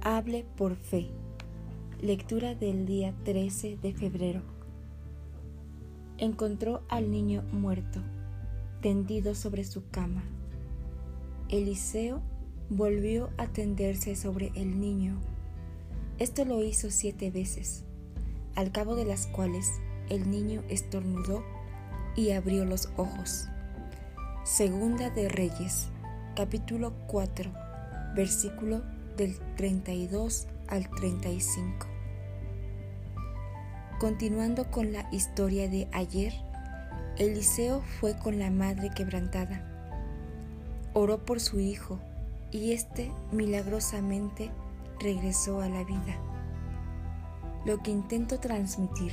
Hable por fe. Lectura del día 13 de febrero. Encontró al niño muerto, tendido sobre su cama. Eliseo volvió a tenderse sobre el niño. Esto lo hizo siete veces, al cabo de las cuales el niño estornudó y abrió los ojos. Segunda de Reyes, capítulo 4, versículo del 32 al 35. Continuando con la historia de ayer, Eliseo fue con la madre quebrantada. Oró por su hijo y éste milagrosamente regresó a la vida. Lo que intento transmitir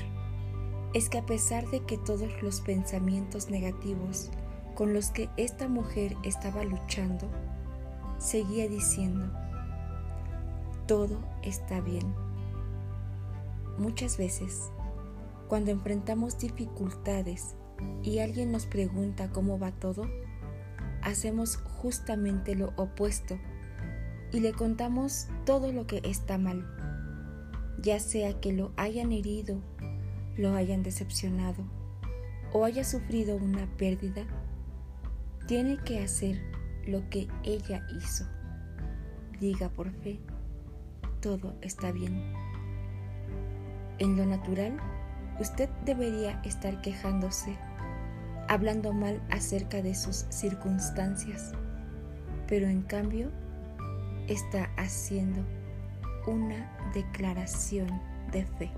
es que a pesar de que todos los pensamientos negativos con los que esta mujer estaba luchando, seguía diciendo, todo está bien. Muchas veces, cuando enfrentamos dificultades y alguien nos pregunta cómo va todo, hacemos justamente lo opuesto y le contamos todo lo que está mal, ya sea que lo hayan herido, lo hayan decepcionado o haya sufrido una pérdida, tiene que hacer lo que ella hizo. Diga por fe todo está bien. En lo natural, usted debería estar quejándose, hablando mal acerca de sus circunstancias, pero en cambio está haciendo una declaración de fe.